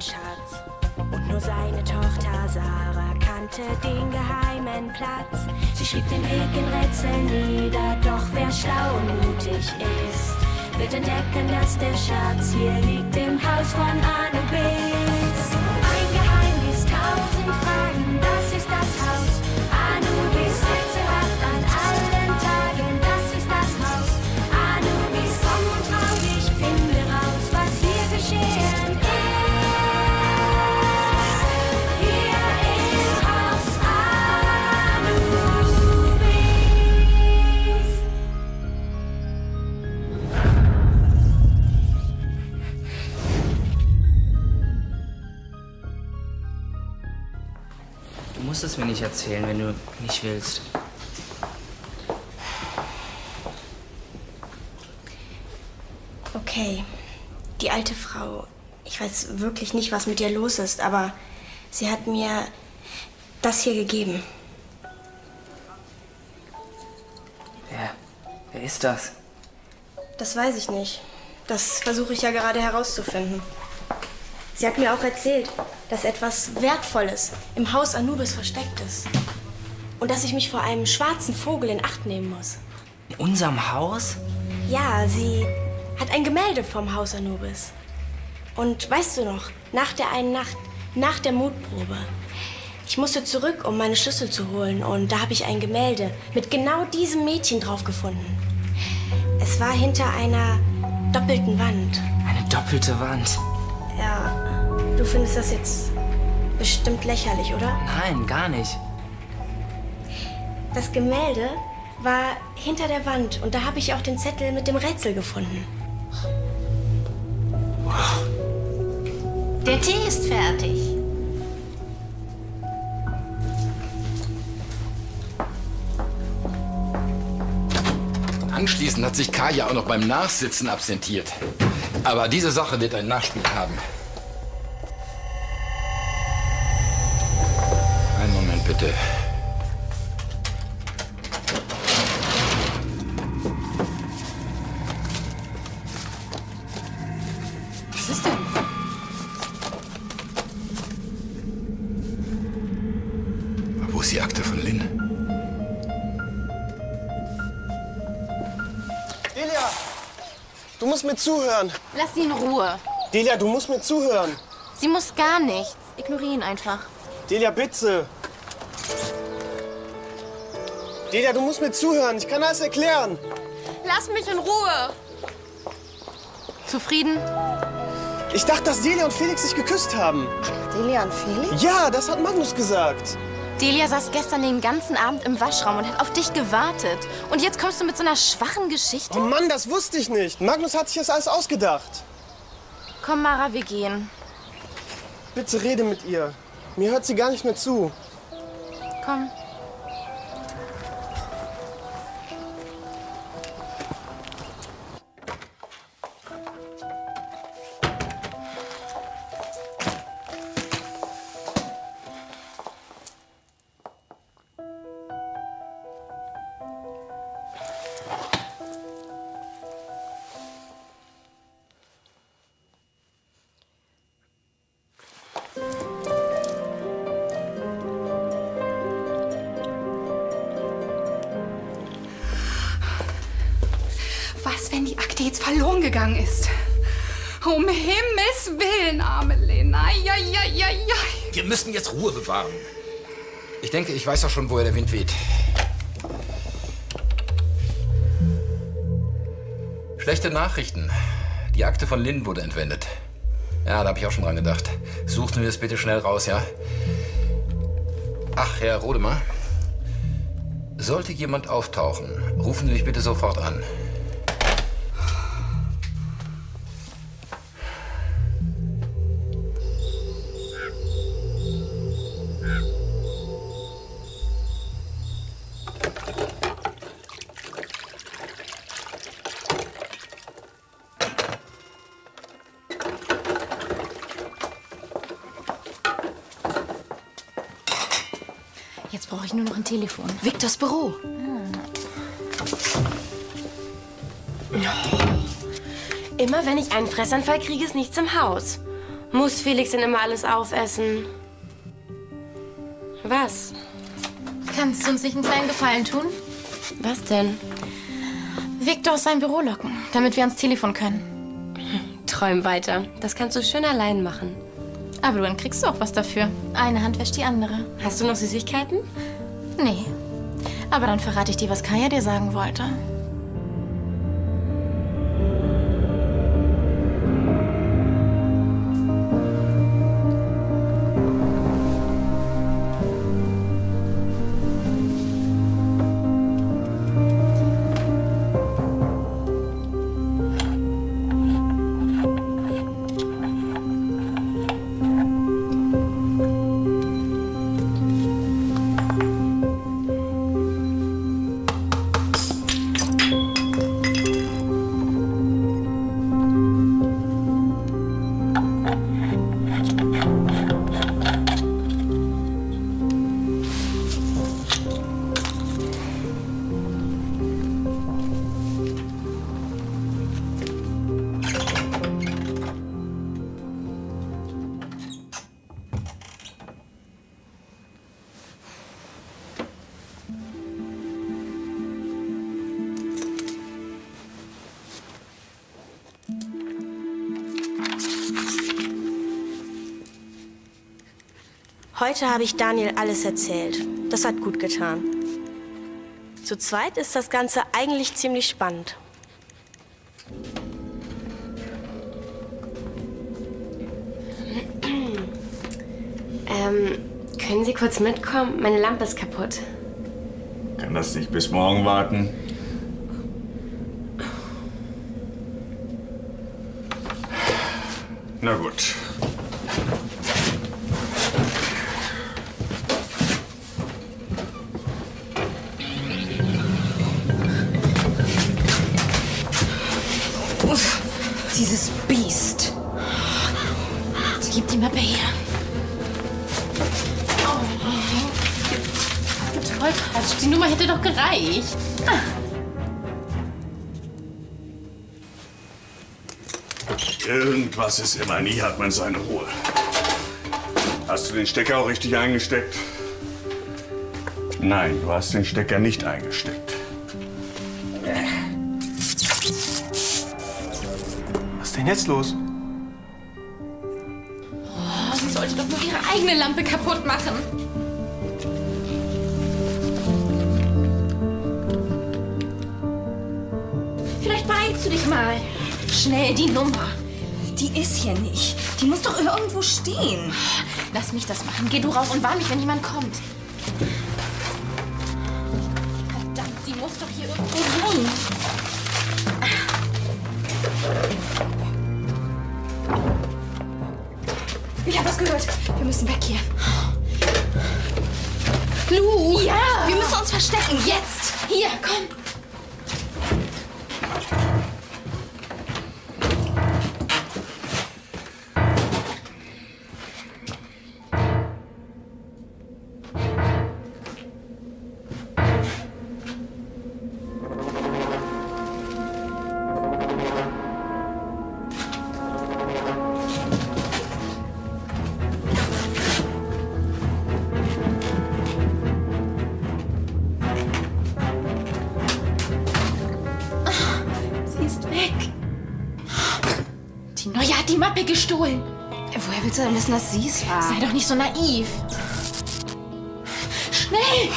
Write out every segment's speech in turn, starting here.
Schatz. Und nur seine Tochter Sarah kannte den geheimen Platz. Sie schrieb den Weg in Rätseln nieder, doch wer schlau und mutig ist, wird entdecken, dass der Schatz hier liegt im Haus von Anubis. Musst es mir nicht erzählen, wenn du nicht willst. Okay, die alte Frau. Ich weiß wirklich nicht, was mit ihr los ist, aber sie hat mir das hier gegeben. Wer? Wer ist das? Das weiß ich nicht. Das versuche ich ja gerade herauszufinden. Sie hat mir auch erzählt, dass etwas Wertvolles im Haus Anubis versteckt ist. Und dass ich mich vor einem schwarzen Vogel in Acht nehmen muss. In unserem Haus? Ja, sie hat ein Gemälde vom Haus Anubis. Und weißt du noch, nach der einen Nacht, nach der Mutprobe, ich musste zurück, um meine Schlüssel zu holen. Und da habe ich ein Gemälde mit genau diesem Mädchen drauf gefunden. Es war hinter einer doppelten Wand. Eine doppelte Wand. Ja, du findest das jetzt bestimmt lächerlich, oder? Nein, gar nicht. Das Gemälde war hinter der Wand und da habe ich auch den Zettel mit dem Rätsel gefunden. Der Tee ist fertig. Anschließend hat sich Kaya auch noch beim Nachsitzen absentiert. Aber diese Sache wird ein Nachspiel haben. Musst mir zuhören. Lass sie in Ruhe. Delia, du musst mir zuhören. Sie muss gar nichts. Ignoriere ihn einfach. Delia, bitte. Delia, du musst mir zuhören. Ich kann alles erklären. Lass mich in Ruhe. Zufrieden? Ich dachte, dass Delia und Felix sich geküsst haben. Delia und Felix? Ja, das hat Magnus gesagt. Delia saß gestern den ganzen Abend im Waschraum und hat auf dich gewartet. Und jetzt kommst du mit so einer schwachen Geschichte? Oh Mann, das wusste ich nicht. Magnus hat sich das alles ausgedacht. Komm, Mara, wir gehen. Bitte rede mit ihr. Mir hört sie gar nicht mehr zu. Komm. Was, wenn die Akte jetzt verloren gegangen ist? Um Himmels Willen, arme Lena. Ja, ja, ja, ja. Wir müssen jetzt Ruhe bewahren. Ich denke, ich weiß auch schon, woher der Wind weht. Schlechte Nachrichten. Die Akte von Lynn wurde entwendet. Ja, da habe ich auch schon dran gedacht. Suchen wir es bitte schnell raus, ja? Ach, Herr Rodemar. Sollte jemand auftauchen, rufen Sie mich bitte sofort an. Brauche ich nur noch ein Telefon. Victors Büro. Immer wenn ich einen Fressanfall kriege, ist nichts im Haus. Muss Felix denn immer alles aufessen? Was? Kannst du uns nicht einen kleinen Gefallen tun? Was denn? Victor aus seinem Büro locken, damit wir ans Telefon können. Träum weiter. Das kannst du schön allein machen. Aber dann kriegst du auch was dafür. Eine Hand wäscht die andere. Hast du noch Süßigkeiten? Nee. Aber dann verrate ich dir, was Kaya dir sagen wollte. Heute habe ich Daniel alles erzählt. Das hat gut getan. Zu zweit ist das Ganze eigentlich ziemlich spannend. Ähm, können Sie kurz mitkommen? Meine Lampe ist kaputt. Kann das nicht bis morgen warten? Na gut. Uff, dieses Biest. Gib die Mappe her. Oh. Toll, Quatsch. Die Nummer hätte doch gereicht. Irgendwas ist immer, nie hat man seine Ruhe. Hast du den Stecker auch richtig eingesteckt? Nein, du hast den Stecker nicht eingesteckt. Denn jetzt los? Oh, sie sollte doch nur ihre eigene Lampe kaputt machen. Vielleicht beeilst du dich mal. Schnell die Nummer. Die ist hier nicht. Die muss doch irgendwo stehen. Lass mich das machen. Geh du raus und warn mich, wenn jemand kommt. Verdammt, sie muss doch hier irgendwo sein. Müssen weg hier. Lu! Ja! Wir müssen uns verstecken. Jetzt. Hier, komm. Denn wissen, dass sie es war? Sei doch nicht so naiv. Schnell!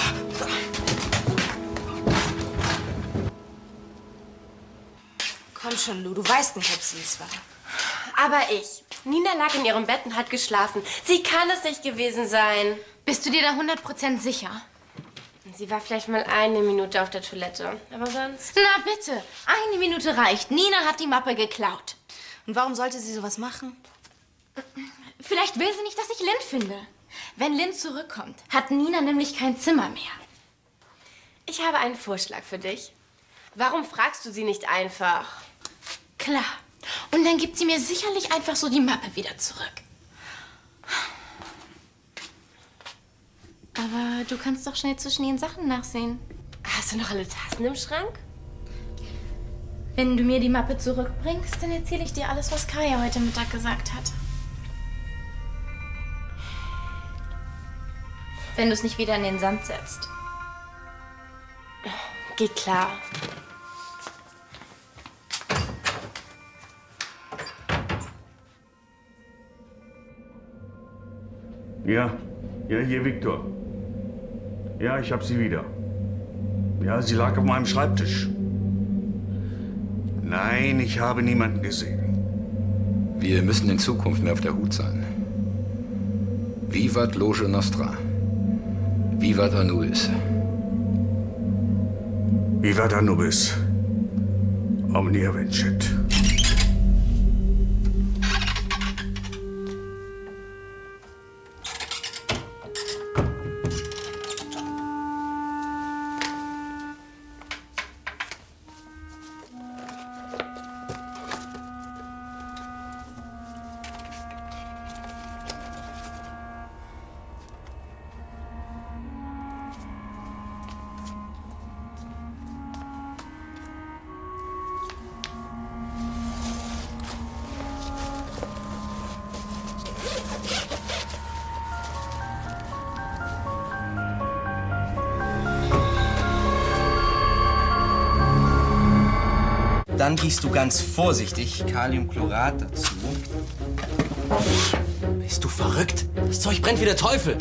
Komm schon, Lu. Du weißt nicht, ob sie es war. Aber ich. Nina lag in ihrem Bett und hat geschlafen. Sie kann es nicht gewesen sein. Bist du dir da 100% sicher? Sie war vielleicht mal eine Minute auf der Toilette. Aber sonst. Na bitte, eine Minute reicht. Nina hat die Mappe geklaut. Und warum sollte sie sowas machen? Vielleicht will sie nicht, dass ich Lynn finde. Wenn Lynn zurückkommt, hat Nina nämlich kein Zimmer mehr. Ich habe einen Vorschlag für dich. Warum fragst du sie nicht einfach? Klar. Und dann gibt sie mir sicherlich einfach so die Mappe wieder zurück. Aber du kannst doch schnell zwischen ihren Sachen nachsehen. Hast du noch alle Tassen im Schrank? Wenn du mir die Mappe zurückbringst, dann erzähle ich dir alles, was Kaya heute Mittag gesagt hat. Wenn du es nicht wieder in den Sand setzt. Geht klar. Ja, ja, hier Viktor. Ja, ich hab sie wieder. Ja, sie lag auf meinem Schreibtisch. Nein, ich habe niemanden gesehen. Wir müssen in Zukunft mehr auf der Hut sein. Vivat Loge Nostra. Vivat Anubis. Vivat Anubis. Omnia Vincit. Dann gießt du ganz vorsichtig Kaliumchlorat dazu. Bist du verrückt? Das Zeug brennt wie der Teufel.